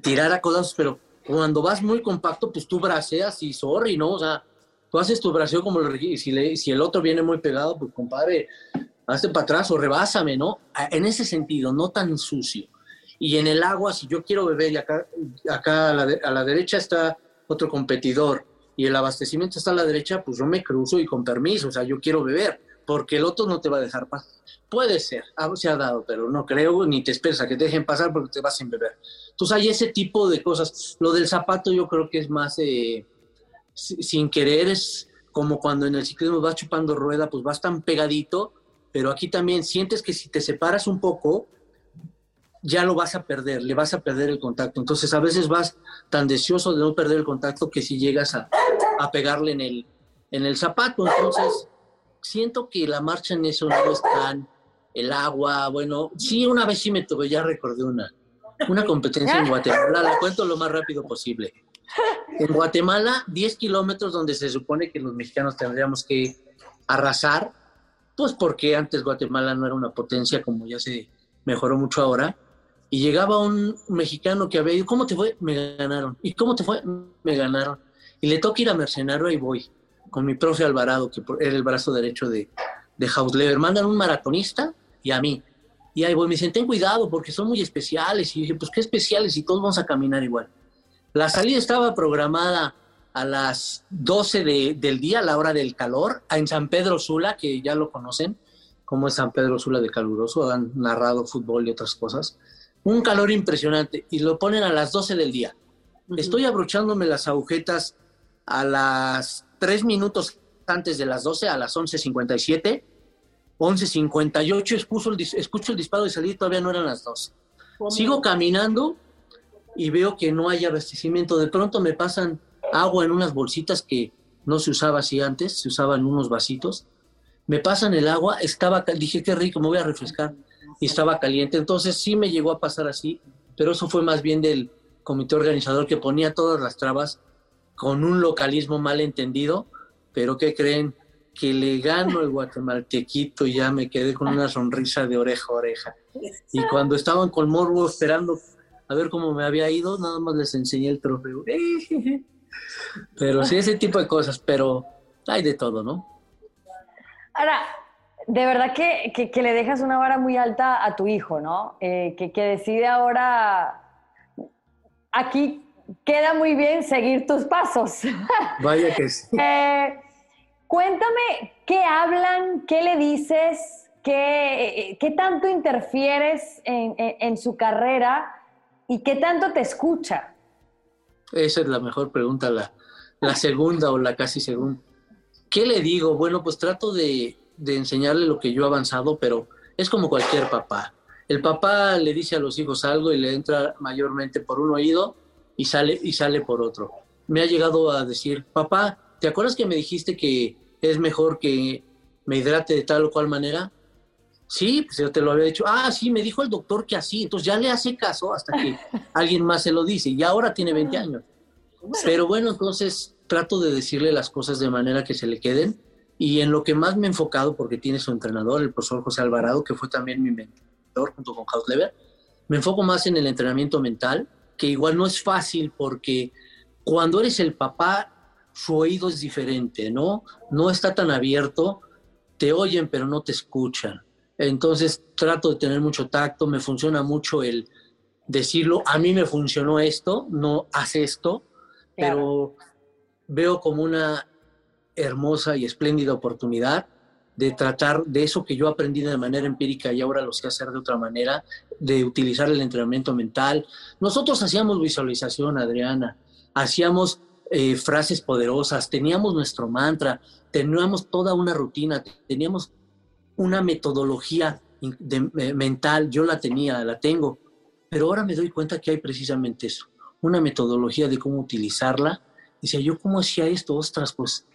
tirar a codazos, pero cuando vas muy compacto, pues tú braceas y sorry, ¿no? O sea, tú haces tu braceo como y si, si el otro viene muy pegado, pues compadre, hazte para atrás o rebásame, ¿no? En ese sentido, no tan sucio. Y en el agua, si yo quiero beber y acá, acá a, la, a la derecha está otro competidor y el abastecimiento está a la derecha, pues yo me cruzo y con permiso, o sea, yo quiero beber. porque el otro no te va a dejar pasar. Puede ser, se ha dado, pero no creo, ni te esperes a que te dejen pasar porque te vas sin beber. Entonces hay ese tipo de cosas. Lo del zapato yo creo que es más eh, sin querer, es como cuando en el ciclismo vas chupando rueda, pues vas tan pegadito, pero aquí también sientes que si te separas un poco, ya lo vas a perder, le vas a perder el contacto. Entonces a veces vas tan deseoso de no perder el contacto que si llegas a, a pegarle en el, en el zapato. Entonces siento que la marcha en eso no es tan el agua, bueno, sí, una vez sí me tuve, ya recordé una, una competencia en Guatemala, la cuento lo más rápido posible. En Guatemala, 10 kilómetros donde se supone que los mexicanos tendríamos que arrasar, pues porque antes Guatemala no era una potencia como ya se mejoró mucho ahora, y llegaba un mexicano que había ido, ¿cómo te fue? Me ganaron. ¿Y cómo te fue? Me ganaron. Y le toca ir a Mercenario, y voy, con mi profe Alvarado, que era el brazo derecho de, de Hausleber. Mandan un maratonista y a mí. Y ahí voy, me dicen, ten cuidado porque son muy especiales. Y dije, pues qué especiales y todos vamos a caminar igual. La salida estaba programada a las 12 del día, a la hora del calor, en San Pedro Sula, que ya lo conocen, como es San Pedro Sula de caluroso, han narrado fútbol y otras cosas. Un calor impresionante y lo ponen a las 12 del día. Estoy abrochándome las agujetas a las 3 minutos antes de las 12, a las 11.57 11.58 escucho el, escucho el disparo de salir, todavía no eran las dos. Sigo caminando y veo que no hay abastecimiento. De pronto me pasan agua en unas bolsitas que no se usaba así antes, se usaban unos vasitos. Me pasan el agua, estaba, dije qué rico, me voy a refrescar y estaba caliente. Entonces sí me llegó a pasar así, pero eso fue más bien del comité organizador que ponía todas las trabas con un localismo mal entendido, pero ¿qué creen? que le gano el guatemaltequito y ya me quedé con una sonrisa de oreja a oreja. Y cuando estaban con Morbo esperando a ver cómo me había ido, nada más les enseñé el trofeo. Pero sí, ese tipo de cosas, pero hay de todo, ¿no? Ahora, de verdad que, que, le dejas una vara muy alta a tu hijo, ¿no? Eh, que, que decide ahora, aquí queda muy bien seguir tus pasos. Vaya que sí. eh, Cuéntame, ¿qué hablan? ¿Qué le dices? ¿Qué, qué tanto interfieres en, su carrera? ¿Y qué tanto te escucha? Esa es la mejor pregunta, la, la segunda o la casi segunda. ¿Qué le digo? Bueno, pues trato de, de enseñarle lo que yo he avanzado, pero es como cualquier papá. El papá le dice a los hijos algo y le entra mayormente por un oído y sale, y sale por otro. Me ha llegado a decir, papá, ¿te acuerdas que me dijiste que es mejor que me hidrate de tal o cual manera. Sí, pues yo te lo había dicho. Ah, sí, me dijo el doctor que así. Entonces ya le hace caso hasta que alguien más se lo dice. Y ahora tiene 20 años. Pero bueno, entonces trato de decirle las cosas de manera que se le queden. Y en lo que más me he enfocado, porque tiene su entrenador, el profesor José Alvarado, que fue también mi mentor junto con Hausleber, me enfoco más en el entrenamiento mental, que igual no es fácil porque cuando eres el papá su oído es diferente, ¿no? No está tan abierto, te oyen pero no te escuchan. Entonces trato de tener mucho tacto, me funciona mucho el decirlo, a mí me funcionó esto, no hace esto, pero veo como una hermosa y espléndida oportunidad de tratar de eso que yo aprendí de manera empírica y ahora lo sé hacer de otra manera, de utilizar el entrenamiento mental. Nosotros hacíamos visualización, Adriana, hacíamos eh, frases poderosas, teníamos nuestro mantra, teníamos toda una rutina, teníamos una metodología eh, mental, yo la tenía, la tengo, pero ahora me doy cuenta que hay precisamente eso, una metodología de cómo utilizarla. Decía, yo cómo hacía esto, ostras, pues,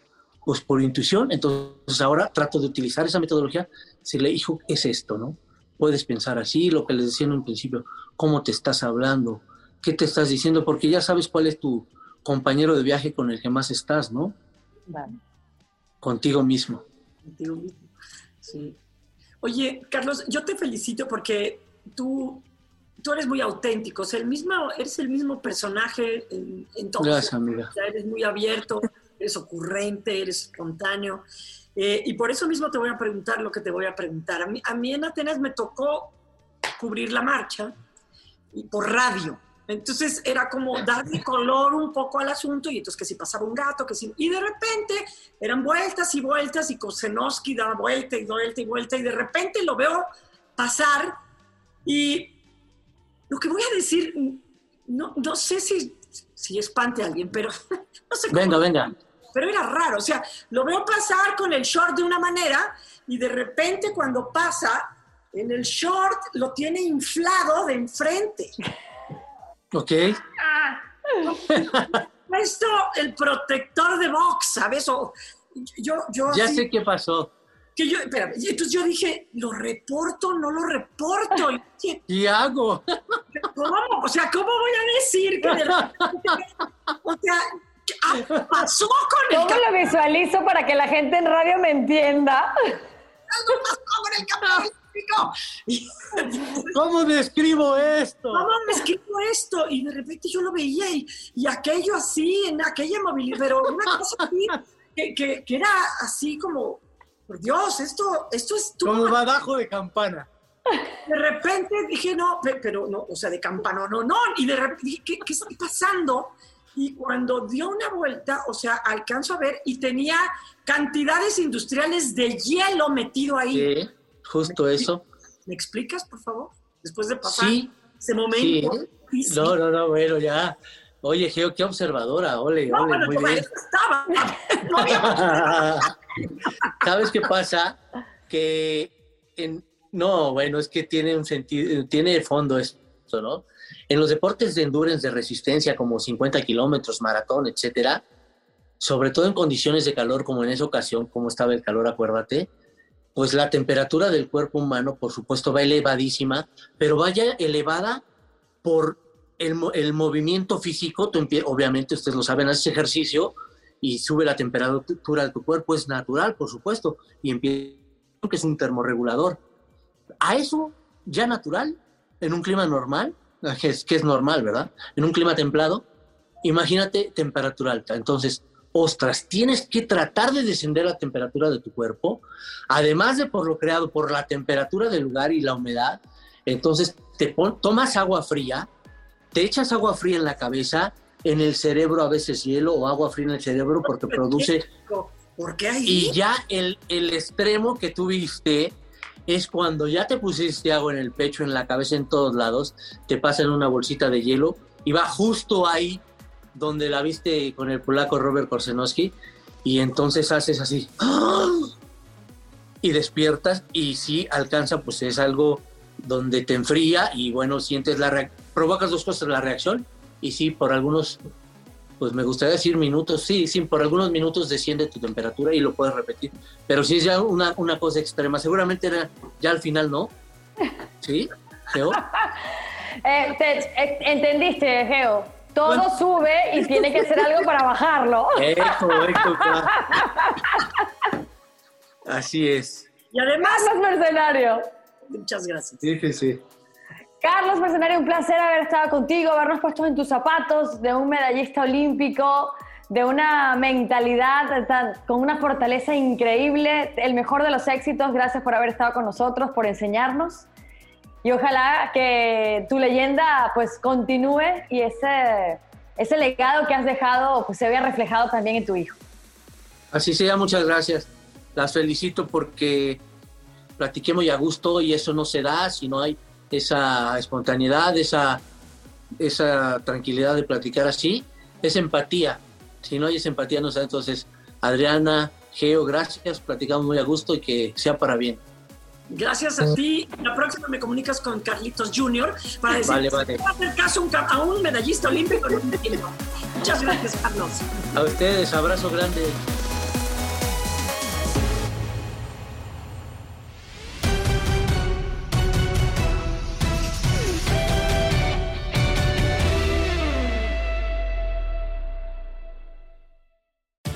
pues por intuición, entonces ahora trato de utilizar esa metodología, si le hijo, es esto, ¿no? Puedes pensar así, lo que les decía en un principio, cómo te estás hablando, qué te estás diciendo, porque ya sabes cuál es tu, compañero de viaje con el que más estás, ¿no? Contigo mismo. Contigo mismo, sí. Oye, Carlos, yo te felicito porque tú, tú eres muy auténtico, o el mismo, eres el mismo personaje en, en todo. Gracias, amiga. eres muy abierto, eres ocurrente, eres espontáneo. Eh, y por eso mismo te voy a preguntar lo que te voy a preguntar. A mí, a mí en Atenas me tocó cubrir la marcha y por radio Entonces era como darle color un poco al asunto y entonces que si pasaba un gato, que si... Y de repente eran vueltas y vueltas y Kosenowski daba vuelta y vuelta y vuelta y de repente lo veo pasar y lo que voy a decir, no, no sé si, si espante a alguien, pero no sé cómo, Venga, venga. pero era raro, o sea, lo veo pasar con el short de una manera y de repente cuando pasa, en el short lo tiene inflado de enfrente. Ok. Esto, el protector de box, ¿sabes? O yo, yo Ya así- sé qué pasó. que yo, espérame, entonces yo dije, ¿lo reporto? ¿No lo reporto? ¿Qué hago? ¿Cómo? O sea, ¿cómo voy a decir que de repente- O sea, ¿qué ah, pasó con el ¿Cómo lo visualizo para que la gente en radio me entienda? con el ¿Cómo describo esto? ¿Cómo me escribo esto? Y de repente yo lo veía y, y aquello así, en aquella movilidad, pero una cosa así, que, que- que era así como, por Dios, esto, esto es tú. Como badajo de campana. De repente dije, no, pe- pero no, o sea, de campano, no, no. Y de repente dije, ¿qué, qué está pasando? Y cuando dio una vuelta, o sea, alcanzo a ver y tenía cantidades industriales de hielo metido ahí. Sí, justo eso. ¿Me explicas, por favor? Después de pasar Sí, ese momento. sí. No, no, no, bueno, ya. Oye, Geo, qué observadora. Ole, No, ole, bueno, muy bien. estaba. No había- ¿Sabes qué pasa? Que en, no, bueno, es que tiene un sentido, tiene fondo esto, ¿no? En los deportes de endurance de resistencia, como 50 kilómetros, maratón, etcétera, sobre todo en condiciones de calor, como en esa ocasión, como estaba el calor, acuérdate, pues la temperatura del cuerpo humano, por supuesto, va elevadísima, pero vaya elevada por el, el movimiento físico. Tú obviamente, ustedes lo saben, haces ejercicio y sube la temperatura de tu cuerpo, es natural, por supuesto, y empieza, que es un termorregulador. A eso, ya natural, en un clima normal, que es, que es normal, ¿verdad? En un clima templado, imagínate temperatura alta. Entonces, ostras, tienes que tratar de descender la temperatura de tu cuerpo, además de por lo creado por la temperatura del lugar y la humedad. Entonces, te pon- tomas agua fría, te echas agua fría en la cabeza, en el cerebro a veces hielo o agua fría en el cerebro porque produce ¿Por qué ahí? y ya el, el extremo que tuviste es cuando ya te pusiste agua en el pecho, en la cabeza, en todos lados, te pasan una bolsita de hielo y va justo ahí donde la viste con el polaco Robert Korsenowski y entonces haces así ¡ah! y despiertas y sí alcanza, pues es algo donde te enfría y bueno, sientes la reacción, provocas dos cosas, la reacción y sí, por algunos pues me gustaría decir minutos, sí, sí, por algunos minutos desciende tu temperatura y lo puedes repetir. Pero si es ya una, una cosa extrema, seguramente era ya al final no. ¿Sí? Geo? Eh, te- eh, ¿Entendiste, Geo? Todo Bueno. sube y tiene que hacer algo para bajarlo. Eco, eco, claro. Así es. Y además, Carlos Mercenario. muchas gracias. Sí, sí, sí. Carlos Mercenario, un placer haber estado contigo, habernos puesto en tus zapatos de un medallista olímpico, de una mentalidad tan- con una fortaleza increíble, el mejor de los éxitos. Gracias por haber estado con nosotros, por enseñarnos. Y ojalá que tu leyenda pues continúe y ese, ese legado que has dejado pues, se vea reflejado también en tu hijo. Así sea, muchas gracias. Las felicito porque platiqué muy a gusto y eso no se da si no hay esa espontaneidad, esa, esa tranquilidad de platicar así. Es empatía. Si no hay esa empatía, no da. Entonces, Adriana, Geo, gracias. Platicamos muy a gusto y que sea para bien. Gracias a ti. La próxima me comunicas con Carlitos Jr. para decir Vale, va a hacer caso un a un medallista olímpico en un tiempo. Muchas gracias, Carlos. A ustedes, abrazo grande.